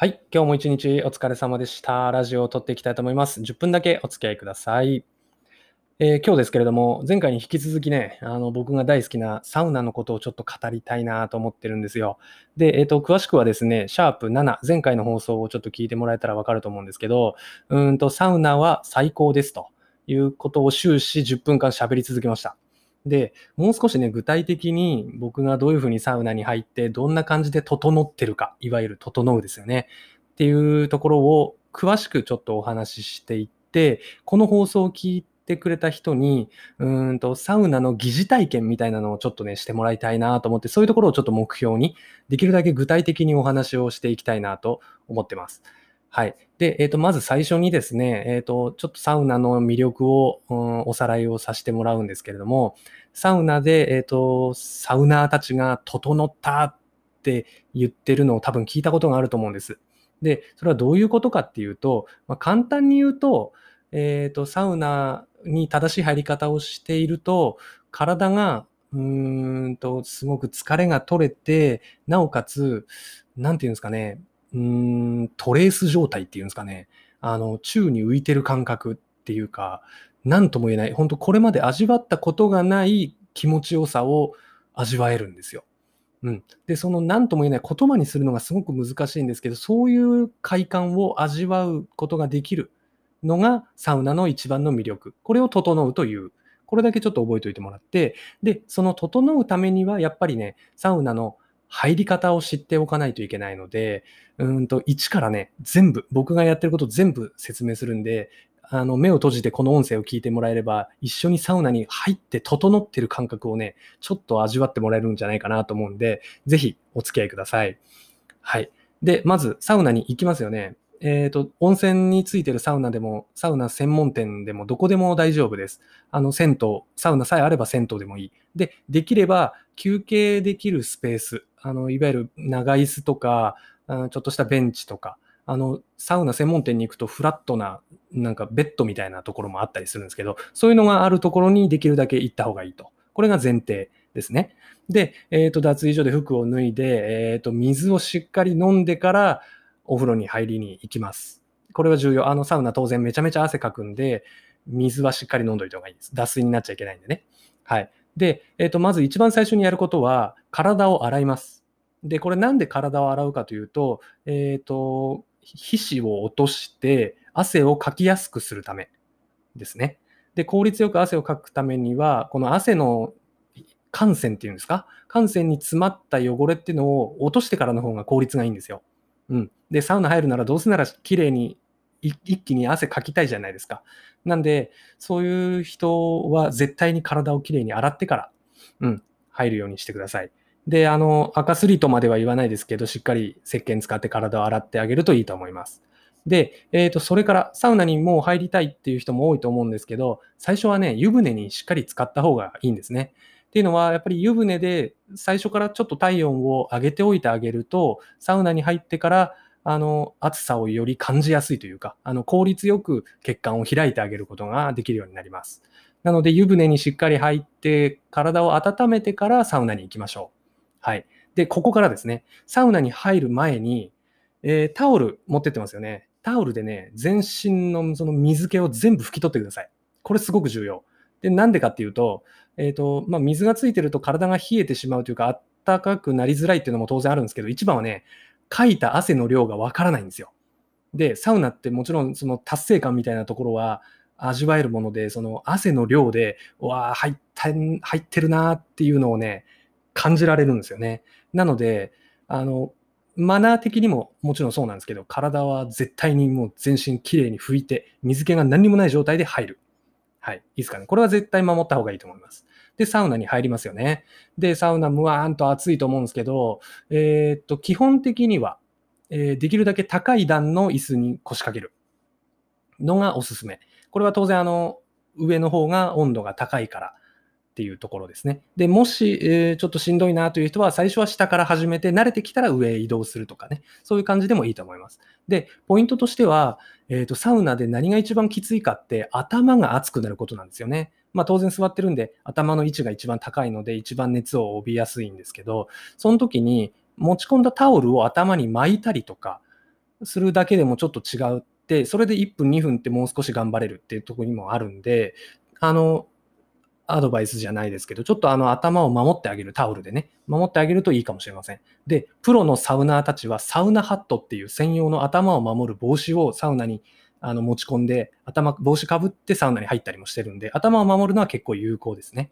はい。今日も一日お疲れ様でした。ラジオを撮っていきたいと思います。10分だけお付き合いください。えー今日ですけれども、前回に引き続きね、あの僕が大好きなサウナのことをちょっと語りたいなと思ってるんですよ。で、えっ、と、詳しくはですね、シャープ7、前回の放送をちょっと聞いてもらえたらわかると思うんですけど、うんと、サウナは最高ですということを終始10分間喋り続けました。で、もう少しね、具体的に僕がどういうふうにサウナに入って、どんな感じで整ってるか、いわゆる整うですよね。っていうところを詳しくちょっとお話ししていって、この放送を聞いてくれた人に、うんと、サウナの疑似体験みたいなのをちょっとね、してもらいたいなと思って、そういうところをちょっと目標に、できるだけ具体的にお話をしていきたいなと思ってます。はい。で、えっ、と、まず最初にですね、えっ、と、ちょっとサウナの魅力を、うんおさらいをさせてもらうんですけれども、サウナで、えっ、と、サウナーたちが整ったって言ってるのを多分聞いたことがあると思うんです。で、それはどういうことかっていうと、まあ、簡単に言うと、えっ、と、サウナに正しい入り方をしていると、体が、うーんと、すごく疲れが取れて、なおかつ、なんていうんですかね、うーん、トレース状態っていうんですかね、あの、宙に浮いてる感覚っていうか、なんとも言えない、本当これまで味わったことがない気持ちよさを味わえるんですよ。うん。で、その何とも言えない言葉にするのがすごく難しいんですけど、そういう快感を味わうことができるのがサウナの一番の魅力。これを整うという。これだけちょっと覚えておいてもらって、で、その整うためにはやっぱりね、サウナの入り方を知っておかないといけないので、うんと、一からね、全部、僕がやってること全部説明するんで、あの、目を閉じてこの音声を聞いてもらえれば、一緒にサウナに入って整ってる感覚をね、ちょっと味わってもらえるんじゃないかなと思うんで、ぜひお付き合いください。はい。で、まず、サウナに行きますよね。えっ、と、温泉についてるサウナでも、サウナ専門店でもどこでも大丈夫です。あの、銭湯、サウナさえあれば銭湯でもいい。で、できれば休憩できるスペース、あの、いわゆる長椅子とか、ちょっとしたベンチとか、あの、サウナ専門店に行くとフラットな、なんかベッドみたいなところもあったりするんですけど、そういうのがあるところにできるだけ行った方がいいと。これが前提ですね。で、えっ、と、脱衣所で服を脱いで、えっ、と、水をしっかり飲んでからお風呂に入りに行きます。これは重要。あの、サウナ当然めちゃめちゃ汗かくんで、水はしっかり飲んどいた方がいいです。脱水になっちゃいけないんでね。はい。で、えっ、と、まず一番最初にやることは、体を洗います。で、これなんで体を洗うかというと、えっ、と、皮脂を落として汗をかきやすくするためですね。で、効率よく汗をかくためには、この汗の汗腺っていうんですか？汗腺に詰まった汚れっていうのを落としてからの方が効率がいいんですよ。うん。で、サウナ入るならどうせなら綺麗に一気に汗かきたいじゃないですか。なんで、そういう人は絶対に体をきれいに洗ってから、うん、入るようにしてください。で、あの、赤スリートまでは言わないですけど、しっかり石鹸使って体を洗ってあげるといいと思います。で、えっ、と、それからサウナにもう入りたいっていう人も多いと思うんですけど、最初はね、湯船にしっかり使った方がいいんですね。っていうのは、やっぱり湯船で最初からちょっと体温を上げておいてあげると、サウナに入ってから、あの、暑さをより感じやすいというか、あの、効率よく血管を開いてあげることができるようになります。なので、湯船にしっかり入って、体を温めてからサウナに行きましょう。はい。で、ここからですね、サウナに入る前に、えータオル持ってってますよね。タオルでね、全身のその水気を全部拭き取ってください。これすごく重要。で、なんでかっていうと、えっ、と、まあ、水がついてると体が冷えてしまうというか、暖かくなりづらいっていうのも当然あるんですけど、一番はね、かいた汗の量がわからないんですよ。で、サウナってもちろんその達成感みたいなところは味わえるもので、その汗の量で、うわあ、入った入ってるなーっていうのをね、感じられるんですよね。なので、あの、マナー的にももちろんそうなんですけど、体は絶対にもう全身きれいに拭いて、水気が何にもない状態で入る。はい。いいですかね。これは絶対守った方がいいと思います。で、サウナに入りますよね。で、サウナむわーんと暑いと思うんですけど、えーっと、基本的には、えーできるだけ高い段の椅子に腰掛けるのがおすすめ。これは当然、あの、上の方が温度が高いからっていうところですね。で、もし、えーちょっとしんどいなという人は、最初は下から始めて、慣れてきたら上へ移動するとかね、そういう感じでもいいと思います。で、ポイントとしては、えーと、サウナで何が一番きついかって、頭が熱くなることなんですよね。まあ当然座ってるんで、頭の位置が一番高いので、一番熱を帯びやすいんですけど、その時に持ち込んだタオルを頭に巻いたりとか、するだけでもちょっと違うって、それで1分、2分ってもう少し頑張れるっていうところにもあるんで、あの、アドバイスじゃないですけど、ちょっとあの頭を守ってあげる、タオルでね、守ってあげるといいかもしれません。で、プロのサウナーたちはサウナハットっていう専用の頭を守る帽子をサウナにあの持ち込んで、頭、帽子かぶってサウナに入ったりもしてるんで、頭を守るのは結構有効ですね。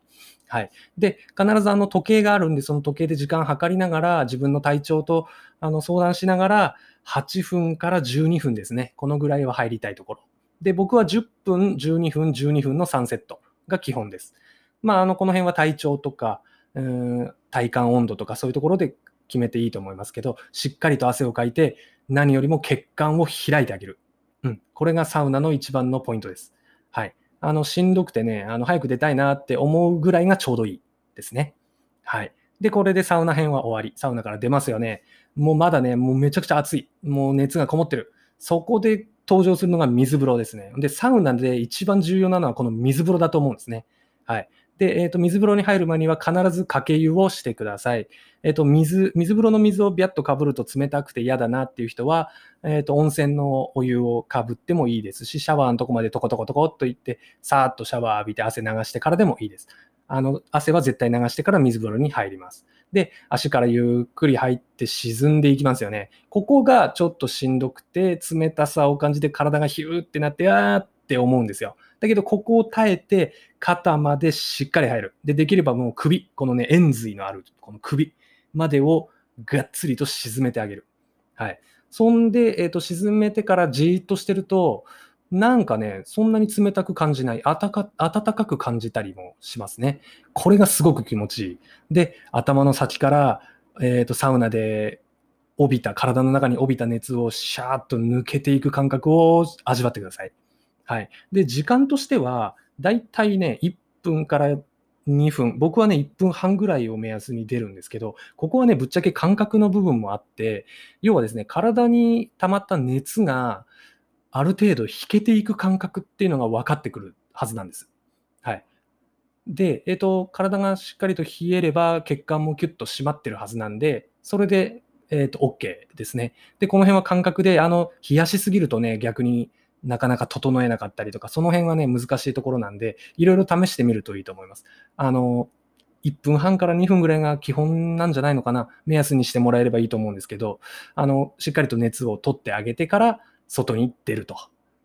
はい。で、必ずあの時計があるんで、その時計で時間計りながら、自分の体調とあの相談しながら、8分から12分ですね。このぐらいは入りたいところ。で、僕は10分、12分、12分の3セットが基本です。まあ、あの、この辺は体調とか、うん、体感温度とかそういうところで決めていいと思いますけど、しっかりと汗をかいて、何よりも血管を開いてあげる。うん。これがサウナの一番のポイントです。はい。あの、しんどくてね、あの、早く出たいなって思うぐらいがちょうどいいですね。はい。で、これでサウナ編は終わり。サウナから出ますよね。もうまだね、もうめちゃくちゃ暑い。もう熱がこもってる。そこで登場するのが水風呂ですね。で、サウナで一番重要なのはこの水風呂だと思うんですね。はい。で、えっ、ー、と、水風呂に入る前には必ずかけ湯をしてください。えっ、ー、と、水、水風呂の水をビャッとかぶると冷たくて嫌だなっていう人は、えっ、ー、と、温泉のお湯をかぶってもいいですし、シャワーのとこまでトコトコトコっと行って、さーっとシャワー浴びて汗流してからでもいいです。あの、汗は絶対流してから水風呂に入ります。で、足からゆっくり入って沈んでいきますよね。ここがちょっとしんどくて、冷たさを感じて体がヒューってなって、あーっって思うんですよ。だけど、ここを耐えて、肩までしっかり入る。で、できればもう首、このね、円髄のある、この首までをがっつりと沈めてあげる。はい。そんで、えっ、ー、と、沈めてからじーっとしてると、なんかね、そんなに冷たく感じない、暖か暖かく感じたりもしますね。これがすごく気持ちいい。で、頭の先から、えっ、ー、と、サウナで帯びた、体の中に帯びた熱をシャーッと抜けていく感覚を味わってください。はい。で、時間としては、だいたいね、1分から2分、僕はね、1分半ぐらいを目安に出るんですけど、ここはね、ぶっちゃけ感覚の部分もあって、要はですね、体に溜まった熱がある程度引けていく感覚っていうのが分かってくるはずなんです。はい。で、えっ、ー、と、体がしっかりと冷えれば血管もキュッと締まってるはずなんで、それで、えっ、ー、と、OK ですね。で、この辺は感覚で、あの、冷やしすぎるとね、逆になかなか整えなかったりとか、その辺はね、難しいところなんで、いろいろ試してみるといいと思います。あの、1分半から2分ぐらいが基本なんじゃないのかな、目安にしてもらえればいいと思うんですけど、あの、しっかりと熱を取ってあげてから外に出ると。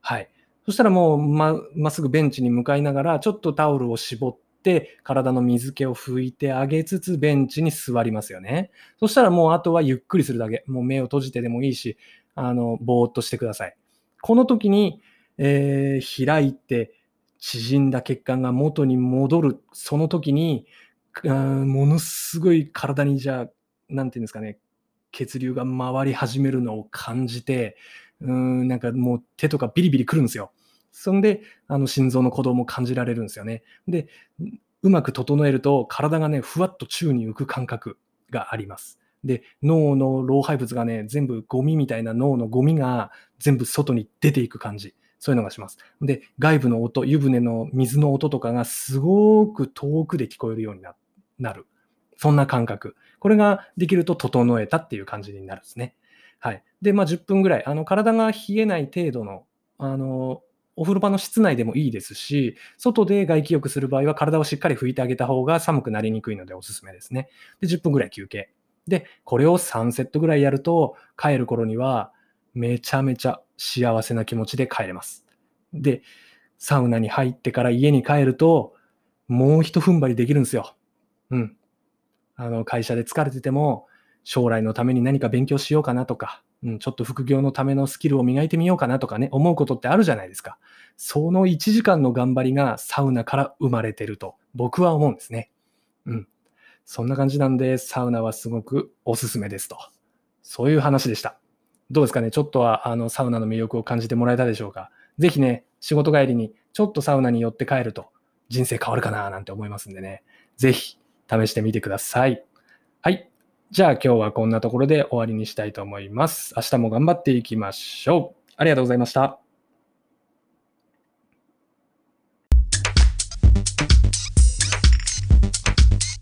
はい。そしたらもうま、まっすぐベンチに向かいながら、ちょっとタオルを絞って、体の水気を拭いてあげつつ、ベンチに座りますよね。そしたらもうあとはゆっくりするだけ。もう目を閉じてでもいいし、あの、ぼーっとしてください。この時に、えー、開いて縮んだ血管が元に戻る、その時に、ものすごい体にじゃあ、なんていうんですかね、血流が回り始めるのを感じて、うん、なんかもう手とかビリビリくるんですよ。そんで、あの心臓の鼓動も感じられるんですよね。で、うまく整えると体がね、ふわっと宙に浮く感覚があります。で、脳の老廃物がね、全部ゴミみたいな脳のゴミが全部外に出ていく感じ。そういうのがします。で、外部の音、湯船の水の音とかがすごく遠くで聞こえるようになる。そんな感覚。これができると整えたっていう感じになるんですね。はい。で、まあ10分ぐらい、あの体が冷えない程度の、あの、お風呂場の室内でもいいですし、外で外気浴する場合は体をしっかり拭いてあげた方が寒くなりにくいのでおすすめですね。で、10分ぐらい休憩。で、これを3セットぐらいやると、帰る頃にはめちゃめちゃ幸せな気持ちで帰れます。で、サウナに入ってから家に帰ると、もう一踏ん張りできるんですよ。うん。あの、会社で疲れてても、将来のために何か勉強しようかなとか、うん、ちょっと副業のためのスキルを磨いてみようかなとかね、思うことってあるじゃないですか。その1時間の頑張りがサウナから生まれてると、僕は思うんですね。そんな感じなんで、サウナはすごくおすすめですと。そういう話でした。どうですかね？ちょっとはあのサウナの魅力を感じてもらえたでしょうか？ぜひね、仕事帰りにちょっとサウナに寄って帰ると人生変わるかななんて思いますんでね。ぜひ試してみてください。はい。じゃあ今日はこんなところで終わりにしたいと思います。明日も頑張っていきましょう。ありがとうございました。